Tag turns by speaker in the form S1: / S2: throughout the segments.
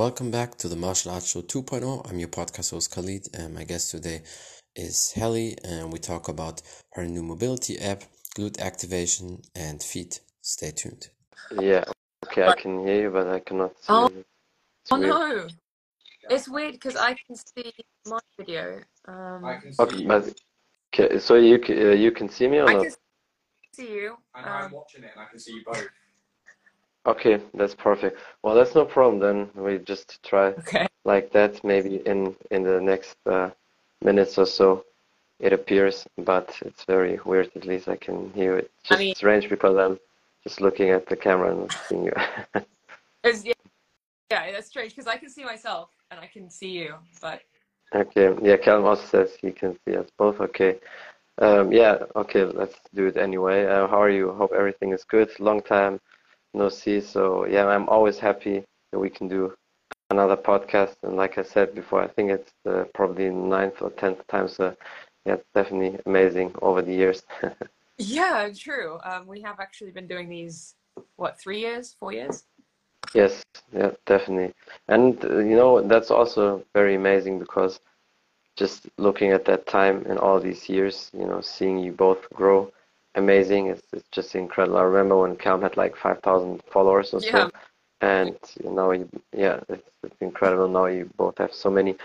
S1: welcome back to the Martial Arts Show 2.0. I'm your podcast host Khalid, and my guest today is Hali, and we talk about her new mobility app, glute activation, and feet. Stay tuned.
S2: Yeah, okay, I can hear you, but I cannot see
S3: Oh,
S2: you. It's
S3: oh
S2: weird.
S3: no, it's weird because I can see my video. Um,
S4: I can see
S2: Okay,
S4: you,
S2: but okay, so you c- uh, you can see me or
S3: I
S2: not?
S3: can see you.
S4: and I'm
S3: Um,
S4: watching it, and I can see you both.
S2: Okay, that's perfect. Well, that's no problem then. We just try
S3: okay.
S2: like that. Maybe in in the next uh, minutes or so, it appears, but it's very weird. At least I can hear it.
S3: I
S2: Just
S3: mean-
S2: strange because I'm just looking at the camera and not seeing you.
S3: Yeah, yeah, that's strange because I can see myself and I can see you, but
S2: Okay, yeah, Callum also says he can see us both. Okay. Um, yeah, okay, let's do it anyway. Uh, how are you? Hope everything is good. Long time no see. So, yeah, I'm always happy that we can do another podcast. And like I said before, I think it's uh, probably ninth or tenth time. So, yeah, it's definitely amazing over the years.
S3: yeah, true. Um, we have actually been doing these what three years, four years?
S2: Yes, yeah, definitely. And uh, you know, that's also very amazing because just looking at that time and all these years, you know, seeing you both grow, amazing. It's, it's just incredible. I remember when Callum had like 5,000 followers or so,
S3: Yeah.
S2: and you know, you, yeah, it's, it's incredible. Now you both have so many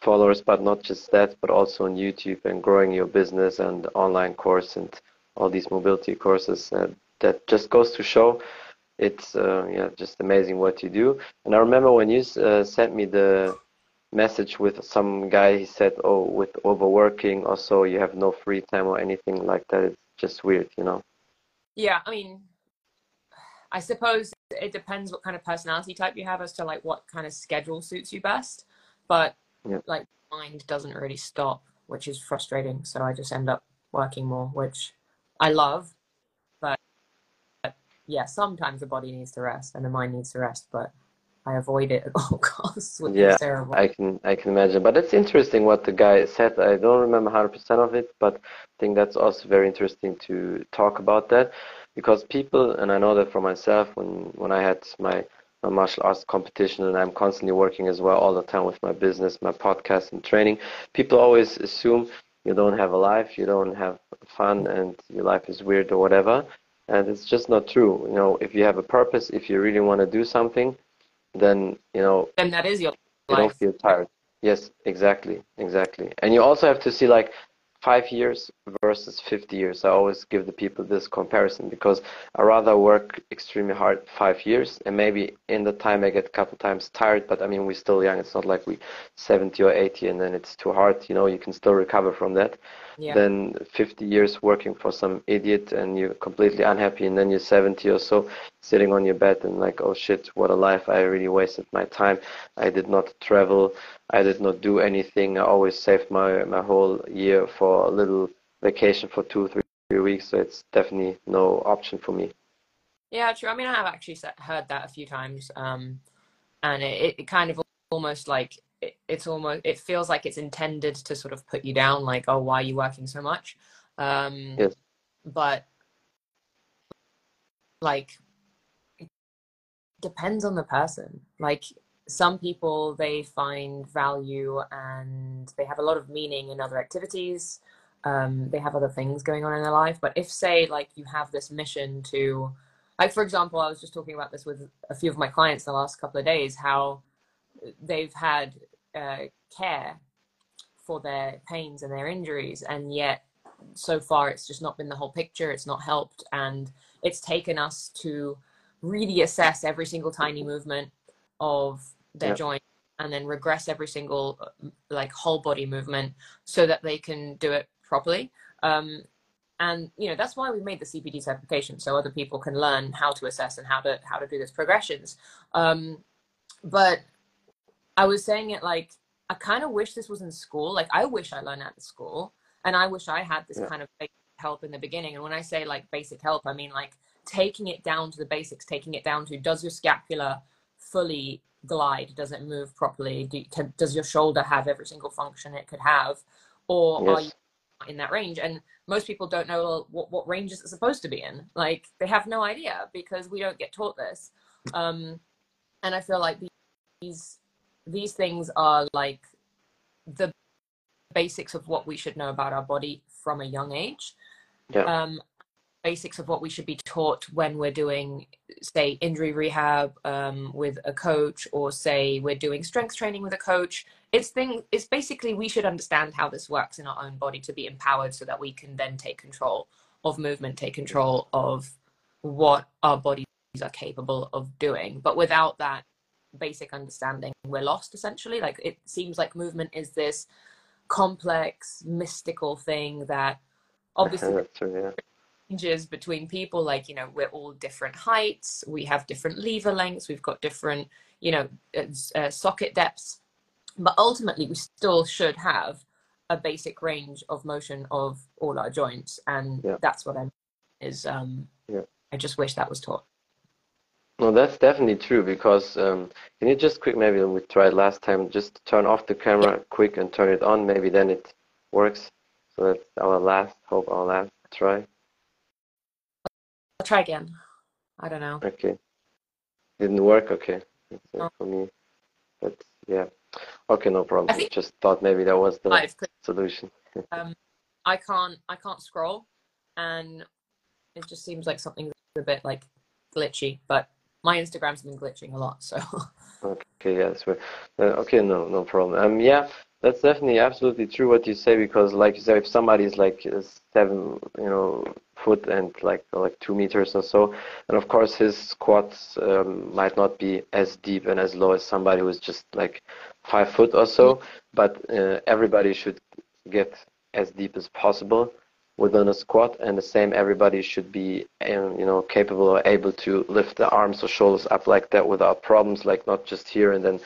S2: followers, but not just that, but also on YouTube and growing your business and online course and all these mobility courses. Uh, that just goes to show it's uh, yeah just amazing what you do and i remember when you uh, sent me the message with some guy he said oh with overworking also you have no free time or anything like that it's just weird you know
S3: Yeah, I mean, I suppose it depends what kind of personality type you have as to like what kind of schedule suits you best. But
S2: Yeah.
S3: like mind doesn't really stop, which is frustrating. So I just end up working more, which I love. But, but yeah, sometimes the body needs to rest and the mind needs to rest, but I avoid it at all costs, which
S2: Yeah,
S3: is terrible.
S2: i can i can imagine. But it's interesting what the guy said. I don't remember 100% of it but i think that's also very interesting to talk about that. Because people and i know that for myself when when i had my my martial arts competition and i'm constantly working as well all the time with my business my podcast and training people always assume you don't have a life you don't have fun and your life is weird or whatever. And it's just not true. You know if you have a purpose if you really want to do something then you know
S3: then that is your
S2: you don't feel tired. Yes, exactly, exactly. And you also have to see like five years versus 50 years. I always give the people this comparison because I rather work extremely hard five years and maybe in the time I get a couple times tired, but I mean, we're still young. It's not like we 70 or 80 and then it's too hard. You know, you can still recover from that
S3: Yeah.
S2: than 50 years working for some idiot and you're completely unhappy and then you're 70 or so sitting on your bed and like oh shit what a life. I really wasted my time. I did not travel. I did not do anything. I always saved my my whole year for a little vacation for two three, three weeks. So it's definitely no option for me.
S3: Yeah, true. I mean, I have actually heard that a few times, um, and it, it kind of almost like it, it's almost it feels like it's intended to sort of put you down, like, oh, why are you working so much? Um,
S2: Yes.
S3: But like, it depends on the person. Like, some people they find value and they have a lot of meaning in other activities. Um, they have other things going on in their life. But if, say, like you have this mission to like for example i was just talking about this with a few of my clients the last couple of days how they've had uh, care for their pains and their injuries and yet so far it's just not been the whole picture it's not helped and it's taken us to really assess every single tiny movement of their
S2: Yeah.
S3: joint and then regress every single uh, like whole body movement so that they can do it properly um, and you know that's why we made the cpd certification so other people can learn how to assess and how to how to do those progressions um, but i was saying it like i kind of wish this was in school. Like i wish i learned at the school and i wish i had this
S2: Yeah.
S3: kind of help in the beginning and when i say like basic help i mean like taking it down to the basics taking it down to does your scapula fully glide? Does it move properly? Do, can, does your shoulder have every single function it could have? Or are you in that range? And most people don't know what, what range is it supposed to be in? Like they have no idea because we don't get taught this. Um, and i feel like these these things are like the basics of what we should know about our body from a young age.
S2: Yeah.
S3: Um, basics of what we should be taught when we're doing, say, injury rehab um, with a coach, or say we're doing strength training with a coach. It's thing. It's basically we should understand how this works in our own body to be empowered, so that we can then take control of movement, take control of what our bodies are capable of doing. But without that basic understanding, we're lost essentially. Like it seems like movement is this complex, mystical thing that obviously
S2: true, yeah.
S3: changes between people. Like, you know, we're all different heights, we have different lever lengths, we've got different, you know, uh, uh, socket depths. But ultimately, we still should have a basic range of motion of all our joints. And
S2: Yeah.
S3: that's what I'm. is um
S2: Yeah.
S3: I just wish that was taught.
S2: No, that's definitely true because um, can you just quick, maybe we tried last time, just turn off the camera quick and turn it on. Maybe then it works. So that's our last, hope our last try.
S3: I'll try again. I don't know.
S2: Okay. Didn't work? Okay.
S3: No.
S2: for me. But yeah. Okay, no problem.
S3: I think-
S2: Just thought maybe that was the
S3: Live,
S2: solution.
S3: um, I can't I can't scroll, and it just seems like something's a bit like glitchy. But my Instagram's been glitching a lot, so
S2: Okay, yeah, that's right. Uh, okay, no, no problem. Um, yeah, that's definitely absolutely true what you say because, like you said, if somebody is like uh, seven, you know, foot and like like two meters or so, and of course his squats um, might not be as deep and as low as somebody who's just like five foot or so, but uh, everybody should get as deep as possible within a squat and the same everybody should be um, you know capable or able to lift the arms or shoulders up like that without problems like not just here and then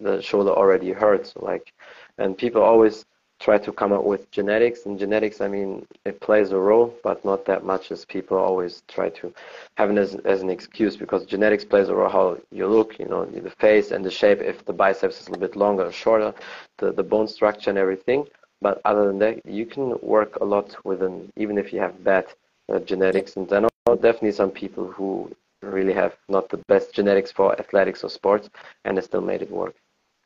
S2: the shoulder already hurts like and people always try to come up with genetics and genetics i mean it plays a role but not that much as people always try to have it as, as an excuse because genetics plays a role how you look you know the face and the shape if the biceps is a little bit longer or shorter the, the bone structure and everything but other than that, you can work a lot with an, even if you have bad uh, genetics. And I know definitely some people who really have not the best genetics for athletics or sports, and they still made it work.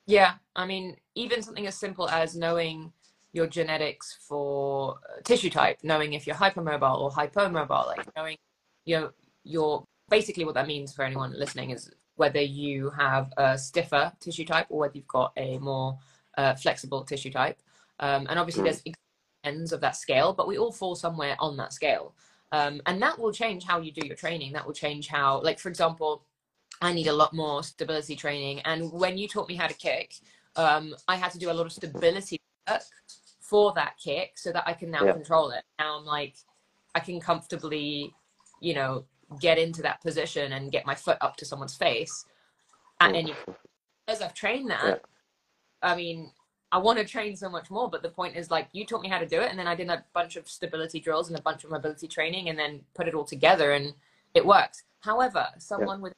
S3: yeah. I mean, even something as simple as knowing your genetics for uh, tissue type, knowing if you're hypermobile or hypomobile, like knowing you know your basically what that means for anyone listening is whether you have a stiffer tissue type or whether you've got a more uh, flexible tissue type. Um, and obviously,
S2: Mm.
S3: there's ends of that scale, but we all fall somewhere on that scale. Um, and that will change how you do your training. That will change how, like, for example, I need a lot more stability training. And when you taught me how to kick, um, I had to do a lot of stability work for that kick so that I can now
S2: Yeah.
S3: control it. Now I'm like, I can comfortably, you know, get into that position and get my foot up to someone's face at
S2: Mm.
S3: any. As I've trained that,
S2: Yeah.
S3: I mean, I want to train so much more, but the point is like you taught me how to do it, and then I did a bunch of stability drills and a bunch of mobility training, and then put it all together, and it works. However, someone with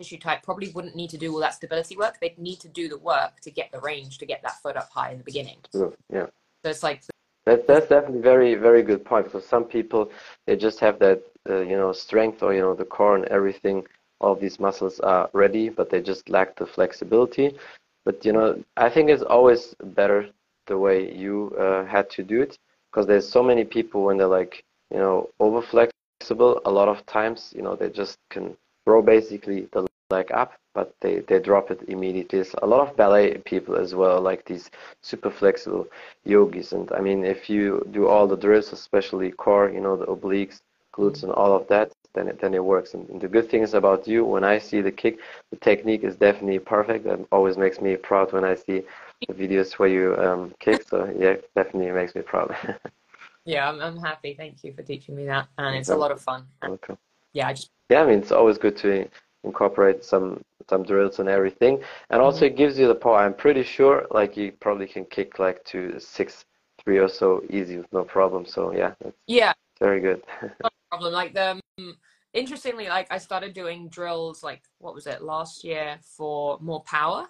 S3: tissue type probably wouldn't need to do all that stability work. They'd need to do the work to get the range to get that foot up high in the beginning.
S2: True, Yeah.
S3: So it's like
S2: That, that's definitely very, very good point because some people they just have that uh, you know strength or you know the core and everything. All these muscles are ready, but they just lack the flexibility. But you know, I think it's always better the way you uh, had to do it because there's so many people when they're like you know over flexible. A lot of times, you know, they just can row basically the leg up, but they they drop it immediately. It's a lot of ballet people as well, like these super flexible yogis. And I mean, if you do all the drills, especially core, you know, the obliques, glutes, and all of that, then it, then it works. And, and the good thing is about you, when I see the kick, the technique is definitely perfect. That always makes me proud when I see the videos where you um, kick. So yeah, definitely makes me proud.
S3: yeah, I'm, I'm happy. Thank you for teaching me that, and it's a lot of fun. And
S2: okay.
S3: yeah, I just
S2: Yeah, I mean, it's always good to incorporate some some drills and everything, and also it gives you the power. I'm pretty sure, like you probably can kick like to six three or so easy with no problem. So yeah,
S3: yeah,
S2: very good.
S3: problem. Like the um, interestingly, like I started doing drills like what was it last year for more power.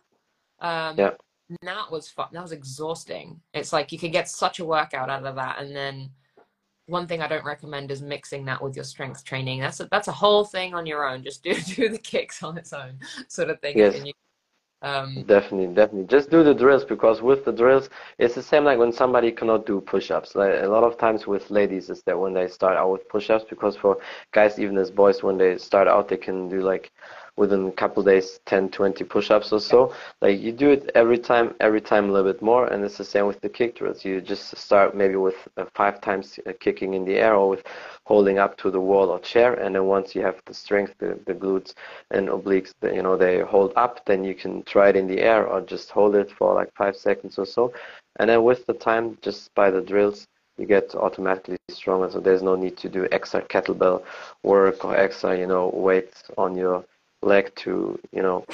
S3: Um,
S2: Yeah.
S3: That was fun. That was exhausting. It's like you can get such a workout out of that, and then one thing I don't recommend is mixing that with your strength training. That's a, that's a whole thing on your own. Just do do the kicks on its own, sort of thing.
S2: Yes.
S3: And you, Um,
S2: Definitely, definitely. Just do the drills because with the drills, it's the same like when somebody cannot do push-ups. Like a lot of times with ladies is that when they start out with push-ups, because for guys, even as boys, when they start out, they can do like within a couple days 10 20 push-ups or so. Like you do it every time every time a little bit more and it's the same with the kick drills. You just start maybe with uh, five times uh, kicking in the air or with holding up to the wall or chair and then once you have the strength the, the glutes and obliques you know they hold up then you can try it in the air or just hold it for like five seconds or so. And then with the time just by the drills you get automatically stronger. So there's no need to do extra kettlebell work or extra you know weight on your leg to you know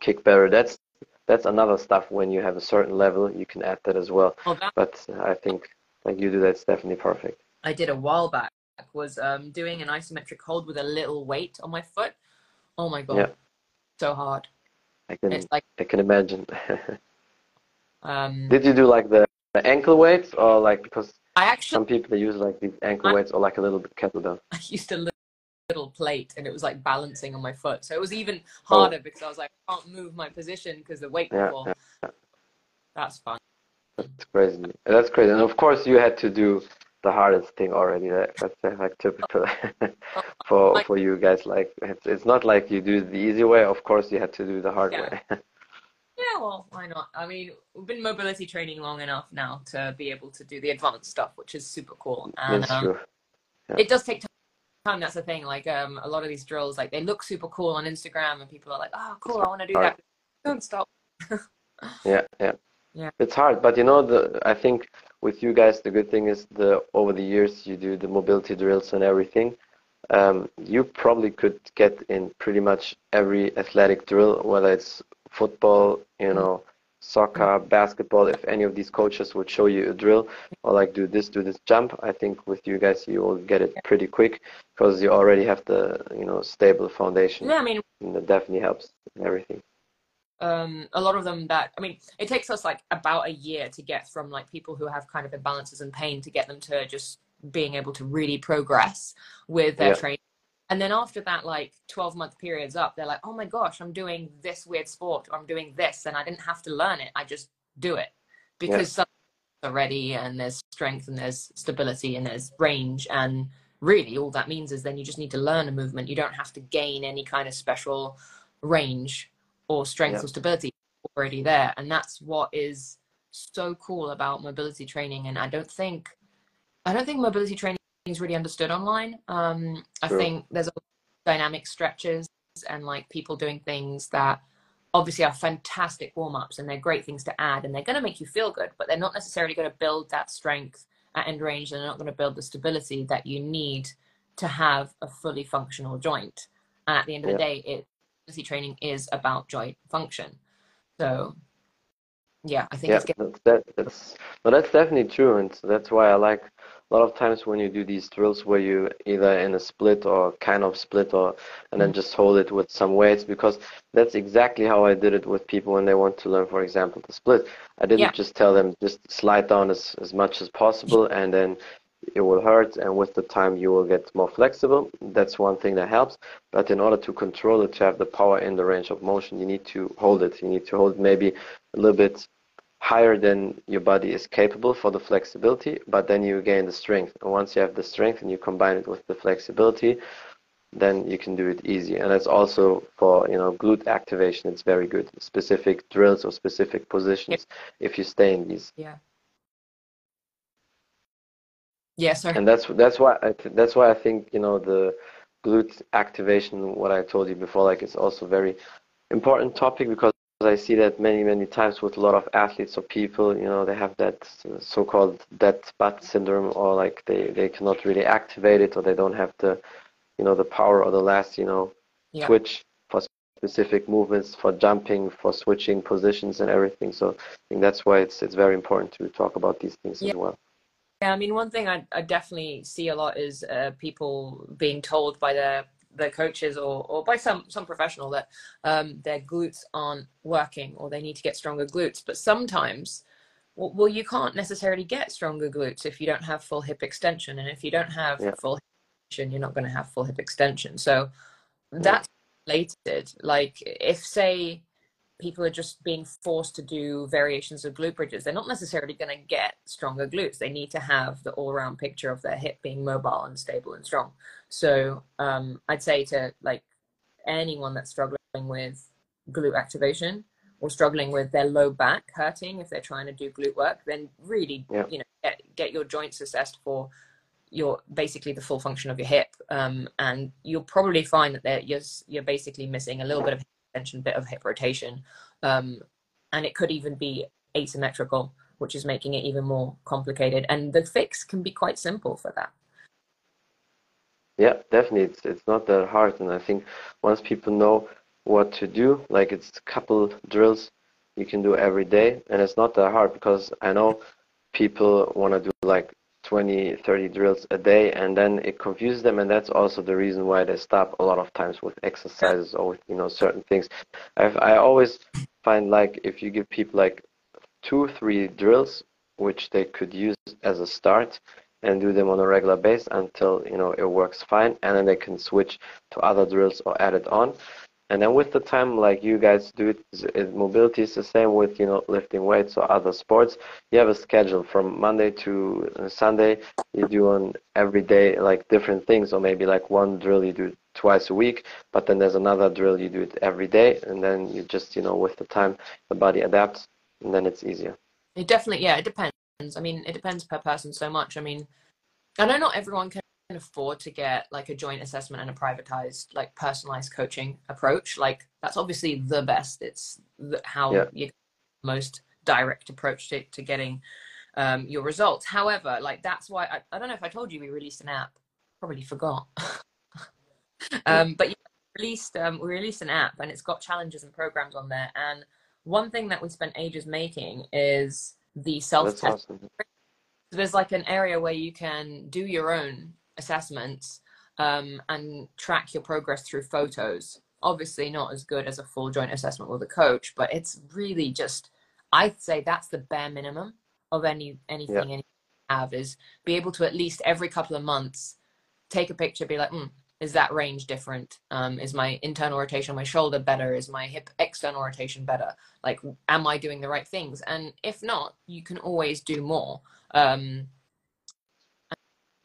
S2: kick better that's that's another stuff when you have a certain level you can add that as well
S3: well, that
S2: but i think like you do that's definitely perfect
S3: I did a while back was um, doing an isometric hold with a little weight on my foot. Oh my god,
S2: Yeah.
S3: so hard.
S2: i can
S3: It's like
S2: i can imagine
S3: um,
S2: did you do like the, the ankle weights or like because
S3: I actually
S2: some people they use like these ankle
S3: I-
S2: weights or like a little bit kettlebell
S3: I used a li- little plate and it was like balancing on my foot. So it was even
S2: Oh.
S3: harder because I was like, I can't move my position because the weight will
S2: Yeah.
S3: That's fun.
S2: That's crazy. That's crazy. And of course, you had to do the hardest thing already. That, that's like typical for
S3: Like-
S2: for you guys. Like it's, it's not like you do the easy way. Of course, you had to do the hard
S3: Yeah.
S2: way.
S3: Yeah, well, why not? I mean, we've been mobility training long enough now to be able to do the advanced stuff, which is super cool. And um,
S2: true.
S3: it does take time. That's the thing. Like um, a lot of these drills, like they look super cool on Instagram, and people are like, "Oh, cool, I want to do that." Don't stop.
S2: Yeah, yeah.
S3: Yeah.
S2: It's hard, but you know the I think with you guys the good thing is the over the years you do the mobility drills and everything. Um, you probably could get in pretty much every athletic drill, whether it's football, you know, soccer, basketball. If any of these coaches would show you a drill or like do this, do this jump, I think with you guys you will get it pretty quick because you already have the you know stable foundation,
S3: Yeah, I mean,
S2: and that definitely helps in everything.
S3: um, a lot of them that I mean, it takes us like about a year to get from like people who have kind of imbalances and pain to get them to just being able to really progress with their
S2: Yeah.
S3: training. And then after that, like 12 month periods up, they're like, oh my gosh, I'm doing this weird sport or I'm doing this and I didn't have to learn it. I just do it because some are ready and there's strength and there's stability and there's range. And really, all that means is then you just need to learn a movement. You don't have to gain any kind of special range or strength
S2: Yeah.
S3: or stability already there. And that's what is so cool about mobility training. And I don't think, I don't think mobility training is really understood online. Um, I
S2: True.
S3: think there's a dynamic stretches and like people doing things that obviously are fantastic warm ups and they're great things to add and they're going to make you feel good, but they're not necessarily going to build that strength at end range. And they're not going to build the stability that you need to have a fully functional joint. And at the end of the day, it training is about joint function. So, yeah, I think
S2: Yeah,
S3: it's getting
S2: that's that, that's no, that's definitely true, and that's why I like a lot of times when you do these drills where you either in a split or kind of split or and then
S3: Mhm.
S2: just hold it with some weights because that's exactly how I did it with people when they want to learn, for example, the split. I didn't
S3: Yeah.
S2: just tell them just slide down as, as much as possible and then it will hurt and with the time you will get more flexible. That's one thing that helps. But in order to control it, to have the power in the range of motion, you need to hold it. You need to hold maybe a little bit higher than your body is capable for the flexibility, but then you gain the strength. And once you have the strength and you combine it with the flexibility, then you can do it easy. And that's also for you know glute activation. It's very good. Specific drills or specific positions. If you stay in these,
S3: yeah. Yeah, sorry.
S2: and that's that's why I th- that's why I think you know the glute activation. What I told you before, like it's also very important topic because I see that many many times with a lot of athletes or people. You know, they have that so-called dead butt syndrome, or like they they cannot really activate it, or they don't have the you know the power or the last you know
S3: Yeah.
S2: twitch for specific movements, for jumping, for switching positions and everything. So I think that's why it's it's very important to talk about these things
S3: Yeah.
S2: as well.
S3: Yeah, I mean, one thing I, I definitely see a lot is uh, people being told by their their coaches or, or by some some professional that um, their glutes aren't working or they need to get stronger glutes. But sometimes, well, well, you can't necessarily get stronger glutes if you don't have full hip extension, and if you don't have
S2: Yeah.
S3: full hip extension, you're not going to have full hip extension. So that's related. Like if say people are just being forced to do variations of glute bridges, they're not necessarily going to get stronger glutes. They need to have the all round picture of their hip being mobile and stable and strong. So um, I'd say to like anyone that's struggling with glute activation or struggling with their low back hurting if they're trying to do glute work, then really,
S2: Yeah.
S3: you know, get, get your joints assessed for your basically the full function of your hip, um, and you'll probably find that you're you're basically missing a little bit of bit of hip rotation, um, and it could even be asymmetrical, which is making it even more complicated. And the fix can be quite simple for that.
S2: Yeah, definitely. It's it's not that hard, and I think once people know what to do, like it's a couple drills you can do every day, and it's not that hard because I know people want to do like 20, 30 drills a day, and then it confuses them, and that's also the reason why they stop a lot of times with exercises or with you know certain things. I've, I always find like if you give people like two, three drills, which they could use as a start, and do them on a regular basis until you know it works fine and then they can switch to other drills or add it on and then with the time like you guys do it, it mobility is the same with you know lifting weights or other sports. You have a schedule from monday to uh, sunday. You do on every day like different things. Or maybe like one drill you do twice a week but then there's another drill you do it every day. And then you just you know with the time the body adapts and then it's easier.
S3: It definitely, yeah, it depends. I mean, it depends per person so much. I mean, I know not everyone can afford to get like a joint assessment and a privatized, like personalized coaching approach. Like that's obviously the best. It's the, how
S2: Yeah.
S3: you most direct approach to, to getting um, your results. However, like that's why I, I don't know if I told you we released an app. Probably forgot. um, but we released um, we released an app and it's got challenges and programs on there. And one thing that we spent ages making is the
S2: self-test
S3: so there's like an area where you can do your own assessments um, and track your progress through photos. Obviously, not as good as a full joint assessment with a coach, but it's really just I'd say that's the bare minimum of any anything
S2: Yeah.
S3: any have is be able to at least every couple of months take a picture, be like, mm, is that range different? Um, is my internal rotation my shoulder better? Is my hip external rotation better? Like, am I doing the right things? And if not, you can always do more. Um,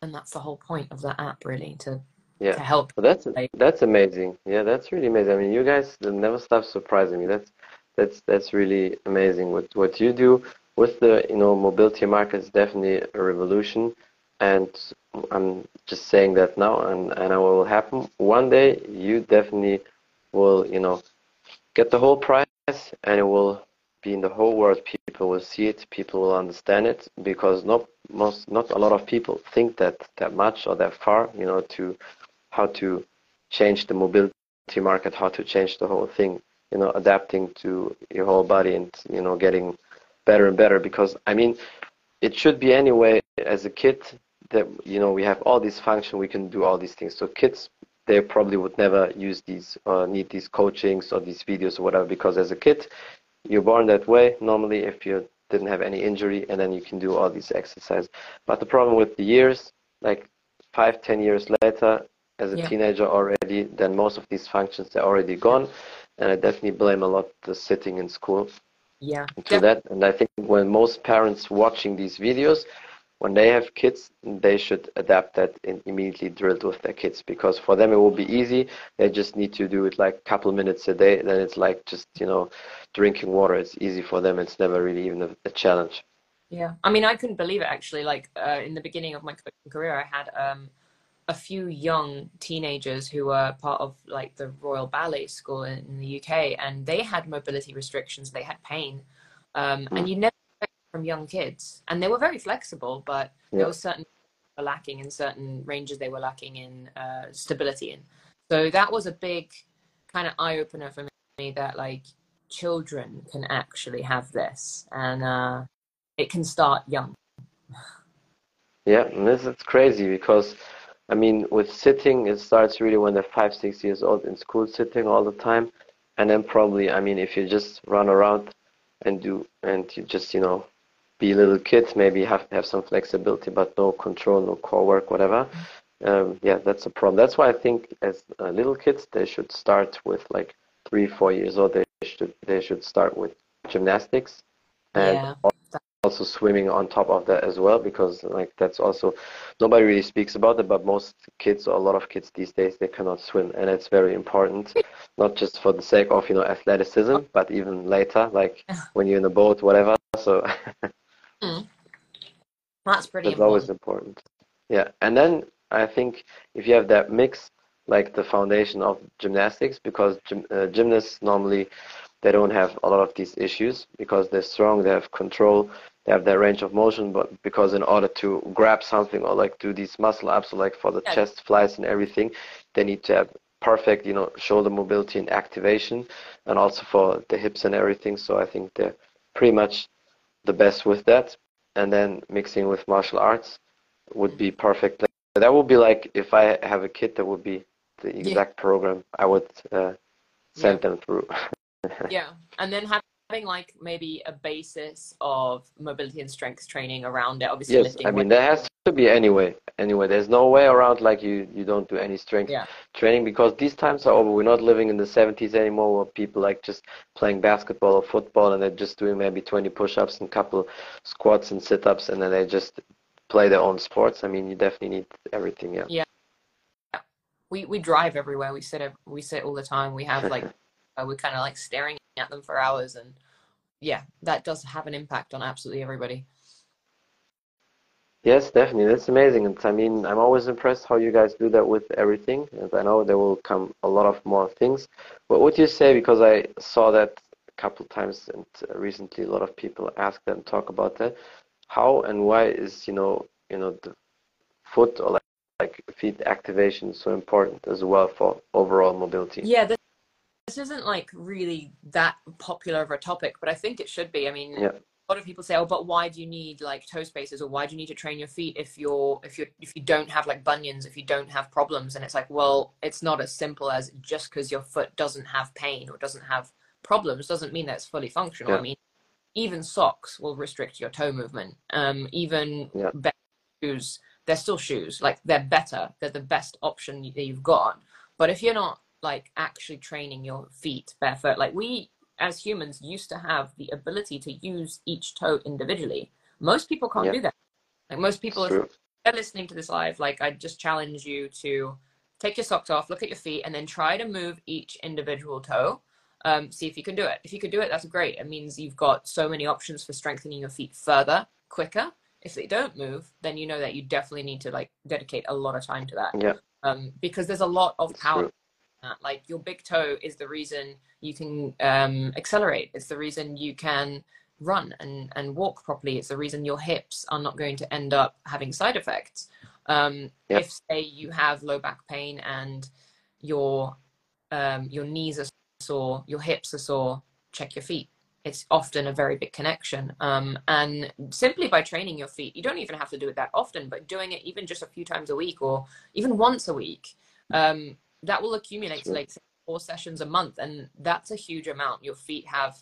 S3: and that's the whole point of that app, really, to
S2: yeah
S3: to help.
S2: Well, that's that's amazing. Yeah, that's really amazing. I mean, you guys never stop surprising me. That's that's that's really amazing. What what you do with the you know mobility market is definitely a revolution, and I'm just saying that now, and and it will happen one day. You definitely will you know get the whole price, and it will be in the whole world. People will see it. People will understand it because not most not a lot of people think that that much or that far. You know to how to change the mobility market, how to change the whole thing, you know, adapting to your whole body and, you know, getting better and better. Because, I mean, it should be anyway, as a kid, that, you know, we have all these functions, we can do all these things. So kids, they probably would never use these, uh, need these coachings or these videos or whatever, because as a kid, you're born that way normally if you didn't have any injury, and then you can do all these exercises. But the problem with the years, like five, ten years later, as a
S3: Yeah.
S2: teenager already, then most of these functions are already gone. And I definitely blame a lot the sitting in school
S3: Yeah,
S2: to that. And I think when most parents watching these videos, when they have kids, they should adapt that and immediately drill it with their kids because for them it will be easy. They just need to do it like a couple minutes a day. Then it's like just you know drinking water. It's easy for them. It's never really even a, a challenge.
S3: Yeah, I mean, I couldn't believe it actually. Like uh, in the beginning of my coaching career, I had um, a few young teenagers who were part of like the Royal Ballet School in, the UK, and they had mobility restrictions. They had pain, um, and you never from young kids. And they were very flexible, but
S2: Yeah.
S3: there was certain were lacking in certain ranges. They were lacking in uh, stability in. So that was a big kind of eye opener for me that like children can actually have this, and uh, it can start young.
S2: Yeah, and this is crazy because, I mean, with sitting, it starts really when they're five, six years old in school, sitting all the time, and then probably, I mean, if you just run around and do, and you just, you know, be a little kid, maybe have have some flexibility, but no control, no core work, whatever. Um, yeah, that's a problem. That's why I think as uh, little kids, they should start with like three, four years old. They should they should start with gymnastics and
S3: Yeah.
S2: also swimming on top of that as well because like that's also nobody really speaks about it but most kids or a lot of kids these days they cannot swim and it's very important not just for the sake of you know athleticism but even later like when you're in a boat whatever so
S3: That's pretty
S2: that's always
S3: important.
S2: important yeah and then i think if you have that mix like the foundation of gymnastics because gym, uh, gymnasts normally they don't have a lot of these issues because they're strong they have control they have their range of motion but because in order to grab something or like do these muscle ups or like for the
S3: Yeah.
S2: chest flies and everything they need to have perfect you know shoulder mobility and activation and also for the hips and everything so i think they're pretty much the best with that. And then mixing with martial arts would be perfect. That would be like if i have a kid that would be the
S3: Yeah.
S2: exact program i would uh, send them through.
S3: Yeah, and then having like maybe a basis of mobility and strength training around it. Obviously,
S2: yes i mean there has to be anyway anyway there's no way around like you you don't do any strength
S3: Yeah.
S2: training because these times are over we're not living in the 70s anymore where people like just playing basketball or football and they're just doing maybe 20 push-ups and a couple squats and sit-ups and then they just play their own sports i mean you definitely need everything yeah yeah
S3: we we drive everywhere. We sit we sit all the time. We have like uh, we're kind of like staring at them for hours, and yeah, that does have an impact on absolutely everybody.
S2: Yes, definitely. That's amazing. And I mean, I'm always impressed how you guys do that with everything. And I know there will come a lot of more things. What would you say? Because I saw that a couple times and uh, recently a lot of people ask that and talk about that. How and why is, you know, you know, the foot or like, like feet activation so important as well for overall mobility?
S3: Yeah, this, isn't like really that popular of a topic, but I think it should be. I mean,
S2: Yeah.
S3: a lot of people say, "Oh, but why do you need like toe spaces, or why do you need to train your feet if you're if you if you don't have like bunions, if you don't have problems?" And it's like, well, it's not as simple as just because your foot doesn't have pain or doesn't have problems doesn't mean that it's fully functional.
S2: Yeah.
S3: I mean, even socks will restrict your toe movement. Um, even
S2: Yeah.
S3: better shoes, they're still shoes. Like they're better. They're the best option that you've got. But if you're not like actually training your feet barefoot, like we as humans used to have the ability to use each toe individually. Most people can't
S2: Yeah.
S3: do that. Like most people, if they're listening to this live, like I just challenge you to take your socks off, look at your feet, and then try to move each individual toe. Um, see if you can do it. If you can do it, that's great. It means you've got so many options for strengthening your feet further, quicker. If they don't move, then you know that you definitely need to like dedicate a lot of time to that.
S2: Yeah,
S3: Um, because there's a lot of
S2: it's
S3: power
S2: true.
S3: That. Like your big toe is the reason you can um, accelerate. It's the reason you can run and, and walk properly. It's the reason your hips are not going to end up having side effects. Um,
S2: Yeah.
S3: If say you have low back pain and your um, your knees are sore, your hips are sore, check your feet. It's often a very big connection. Um, and simply by training your feet, you don't even have to do it that often, but doing it even just a few times a week or even once a week, um, that will accumulate to like four sessions a month. And that's a huge amount. Your feet have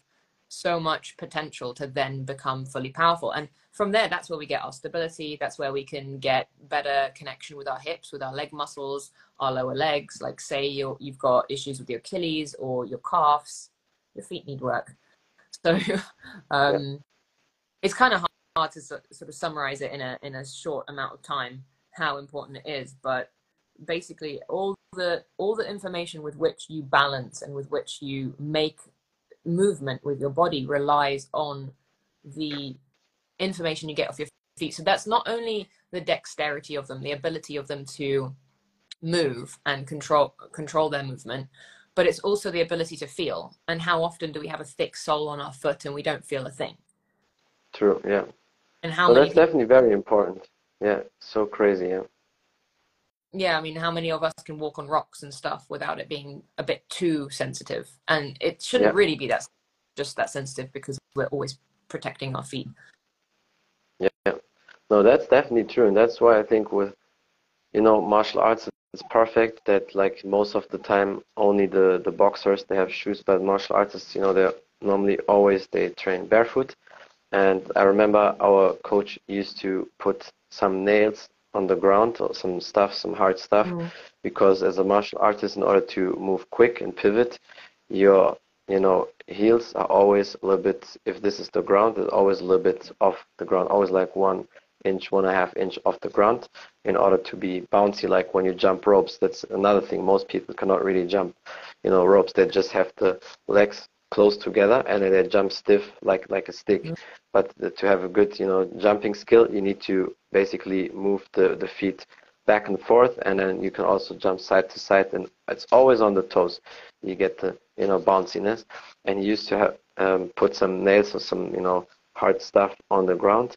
S3: so much potential to then become fully powerful. And from there, that's where we get our stability. That's where we can get better connection with our hips, with our leg muscles, our lower legs. Like say you're, you've got issues with your Achilles or your calves, your feet need work. So um, it's kind of hard to sort of summarize it in a in a short amount of time how important it is. But basically, all the all the information with which you balance and with which you make movement with your body relies on the information you get off your feet. So that's not only the dexterity of them, the ability of them to move and control control their movement, but it's also the ability to feel. And how often do we have a thick sole on our foot and we don't feel a thing?
S2: True. Yeah.
S3: And how
S2: Well, that's definitely very important. Yeah. So crazy. Yeah.
S3: Yeah, I mean, how many of us can walk on rocks and stuff without it being a bit too sensitive? And it shouldn't
S2: Yeah.
S3: really be that just that sensitive because we're always protecting our feet.
S2: Yeah. No, that's definitely true, and that's why I think with you know martial arts it's perfect that like most of the time only the the boxers they have shoes, but martial artists you know they're normally always they train barefoot. And I remember our coach used to put some nails on the ground some stuff, some hard stuff, mm. because as a martial artist, in order to move quick and pivot, your you know, heels are always a little bit, if this is the ground, it's always a little bit off the ground, always like one inch, one and a half inch off the ground in order to be bouncy like when you jump ropes. That's another thing. Most people cannot really jump, you know, ropes. They just have the legs close together and then they jump stiff like like a stick. Mm-hmm. But to have a good, you know, jumping skill, you need to basically move the, the feet back and forth and then you can also jump side to side and it's always on the toes. You get the you know bounciness. And you used to have um, put some nails or some you know hard stuff on the ground.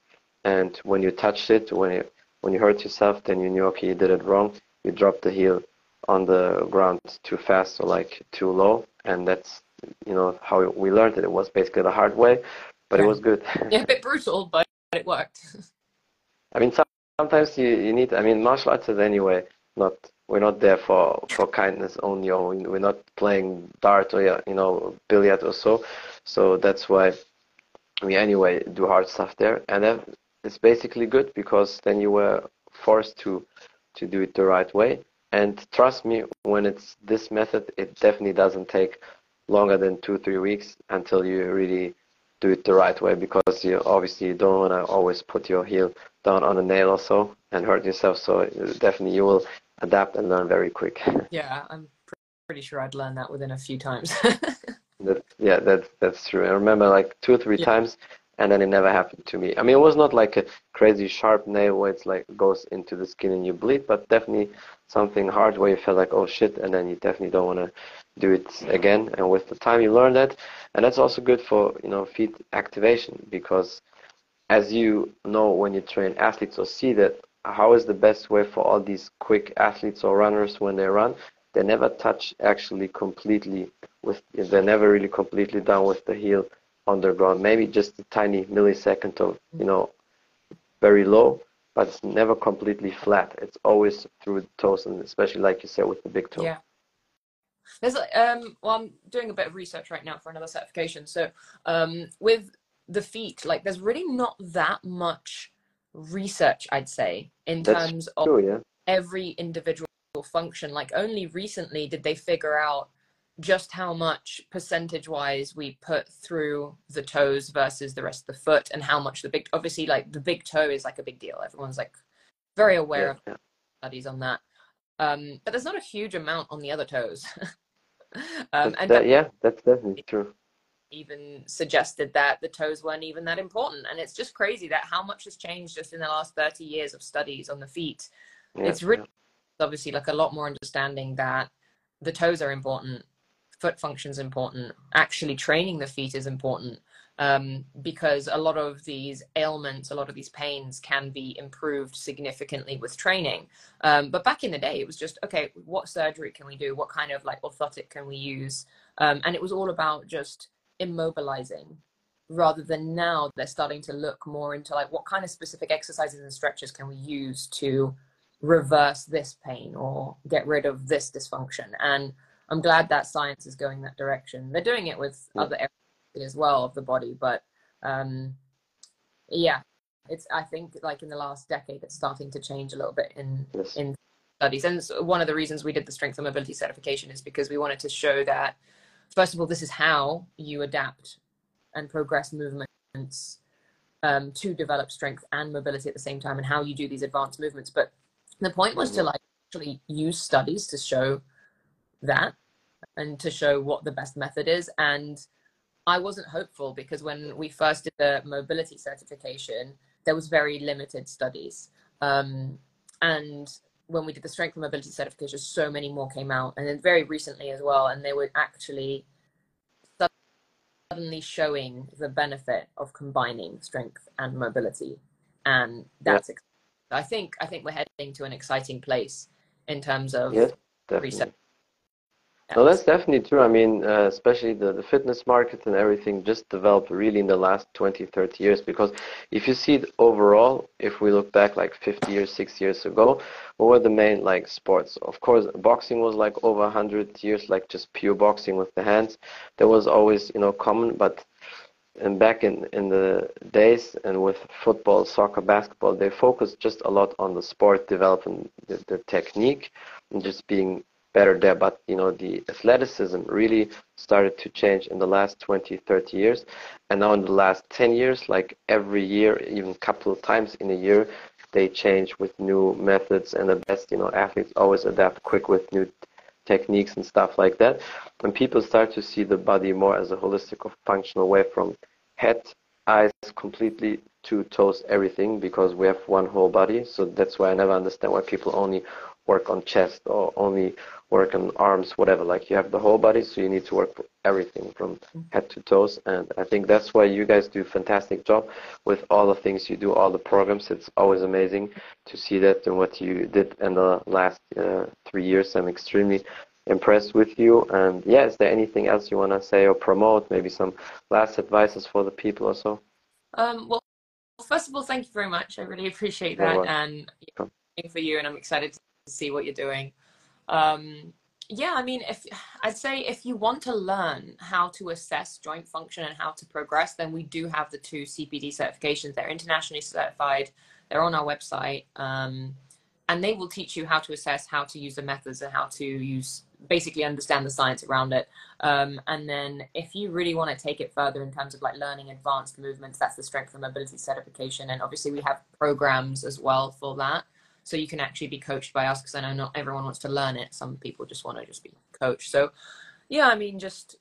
S2: And when you touched it when you when you hurt yourself then you knew okay you did it wrong. You dropped the heel on the ground too fast or like too low. And that's you know how we learned it. It was basically the hard way but yeah. it was good.
S3: Yeah a bit brutal but it worked.
S2: I mean sometimes you, you need i mean martial arts is anyway not we're not there for for kindness only or we're not playing dart or you know billiard or so. So that's why we anyway do hard stuff there. And then it's basically good because then you were forced to to do it the right way. And trust me when it's this method it definitely doesn't take longer than two three weeks until you really do it the right way because you obviously you don't want to always put your heel down on a nail or so and hurt yourself so definitely you will adapt and learn very quick.
S3: Yeah, I'm pretty sure I'd learn that within a few times.
S2: that, yeah, that's that's true. I remember like two or three yeah. times, and then it never happened to me. I mean, it was not like a crazy sharp nail where it's like goes into the skin and you bleed, but definitely something hard where you feel like oh shit, and then you definitely don't want to do it again. And with the time, you learn that, and that's also good for you know feet activation because as you know when you train athletes or see that how is the best way for all these quick athletes or runners when they run? They never touch actually completely with. They're never really completely down with the heel on the ground. Maybe just a tiny millisecond of you know very low, but it's never completely flat. It's always through the toes, and especially like you said with the big toe.
S3: Yeah. There's um well I'm doing a bit of research right now for another certification. So um with the feet, like there's really not that much research, I'd say, in That's terms true, of yeah. every individual function. Like only recently did they figure out just how much percentage wise we put through the toes versus the rest of the foot and how much the big obviously like the big toe is like a big deal everyone's like very aware yeah, of studies on that um but there's not a huge amount on the other toes
S2: um and that, yeah that's definitely true
S3: even suggested that the toes weren't even that important. And it's just crazy that how much has changed just in the last 30 years of studies on the feet. Yeah, it's really yeah. obviously like a lot more understanding that the toes are important, foot function is important, actually training the feet is important. Um, because a lot of these ailments, a lot of these pains can be improved significantly with training. Um, but back in the day, it was just okay, what surgery can we do? What kind of like orthotic can we use? Um, and it was all about just immobilizing rather than now they're starting to look more into like what kind of specific exercises and stretches can we use to reverse this pain or get rid of this dysfunction and i'm glad that science is going that direction they're doing it with yeah. other areas as well of the body but um yeah it's i think like in the last decade it's starting to change a little bit in yes. in studies and one of the reasons we did the strength and mobility certification is because we wanted to show that first of all, this is how you adapt and progress movements um, to develop strength and mobility at the same time, and how you do these advanced movements. But the point was to like actually use studies to show that and to show what the best method is. And I wasn't hopeful because when we first did the mobility certification, there was very limited studies. Um, and when we did the strength and mobility certification, so many more came out, and then very recently as well, and they were actually suddenly showing the benefit of combining strength and mobility, and that's. Yeah. I think I think we're heading to an exciting place in terms of
S2: yes, research no, that's definitely true. I mean, uh, especially the, the fitness market and everything just developed really in the last 20, 30 years. Because if you see it overall, if we look back like 50 years, 60 years ago, what were the main like sports? Of course, boxing was like over 100 years, like just pure boxing with the hands. That was always, you know, common. But and back in, in the days and with football, soccer, basketball, they focused just a lot on the sport development, the, the technique, and just being better there. But you know, the athleticism really started to change in the last 20, 30 years, and now in the last 10 years, like every year, even a couple of times in a year, they change with new methods, and the best you know athletes always adapt quick with new techniques and stuff like that. And people start to see the body more as a holistic or functional way from head, eyes completely to toes, everything, because we have one whole body. So that's why I never understand why people only work on chest or only work on arms, whatever. Like you have the whole body, so you need to work everything from head to toes. And I think that's why you guys do a fantastic job with all the things you do, all the programs. It's always amazing to see that and what you did in the last uh, three years. I'm extremely impressed with you. And yeah, is there anything else you want to say or promote? Maybe some last advices for the people or so?
S3: Um, well, first of all, thank you very much. I really appreciate that. And for you, and I'm excited to see what you're doing. Um, yeah, I mean, if I'd say if you want to learn how to assess joint function and how to progress, then we do have the two CPD certifications. They're internationally certified. They're on our website, um, and they will teach you how to assess, how to use the methods, and how to use basically understand the science around it. Um, and then if you really want to take it further in terms of like learning advanced movements, that's the strength and mobility certification. And obviously we have programs as well for that so you can actually be coached by us because I know not everyone wants to learn it. Some people just want to just be coached. So yeah, I mean, just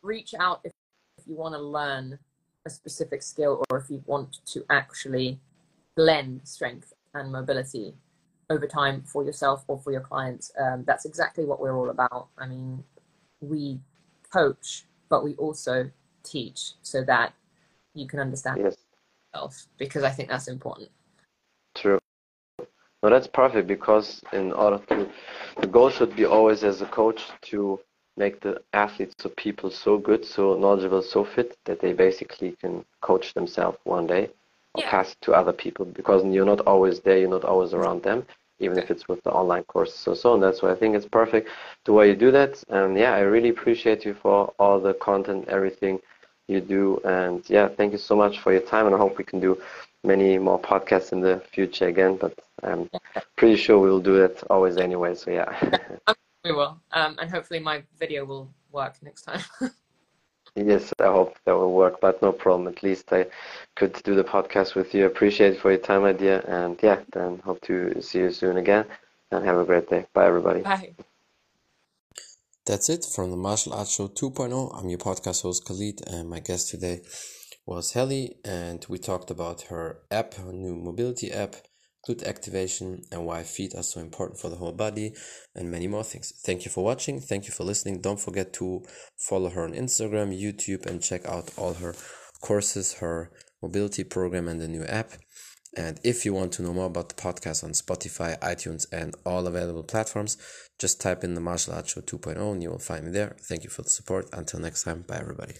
S3: reach out if, if you want to learn a specific skill or if you want to actually blend strength and mobility over time for yourself or for your clients. Um, that's exactly what we're all about. I mean, we coach, but we also teach so that you can understand
S2: yes.
S3: yourself because I think that's important.
S2: No, that's perfect because in order to, the goal should be always as a coach to make the athletes or people so good, so knowledgeable, so fit that they basically can coach themselves one day or yeah. pass it to other people because you're not always there, you're not always around them, even if it's with the online courses or so. And that's why I think it's perfect the way you do that. And yeah, I really appreciate you for all the content, everything you do. And yeah, thank you so much for your time. And I hope we can do many more podcasts in the future again, but I'm pretty sure we'll do it always anyway. So yeah.
S3: we will, um, and hopefully my video will work next time.
S2: yes, I hope that will work, but no problem. At least I could do the podcast with you. Appreciate for your time, idea, and yeah, then hope to see you soon again. And have a great day. Bye, everybody.
S3: Bye.
S1: That's it from the Martial Arts Show 2.0. I'm your podcast host Khalid, and my guest today was Hali, and we talked about her app, her new mobility app, glute activation, and why feet are so important for the whole body, and many more things. Thank you for watching. Thank you for listening. Don't forget to follow her on Instagram, YouTube, and check out all her courses, her mobility program, and the new app. And if you want to know more about the podcast on Spotify, iTunes, and all available platforms, just type in the Martial Arts Show 2.0 and you will find me there. Thank you for the support. Until next time, bye everybody.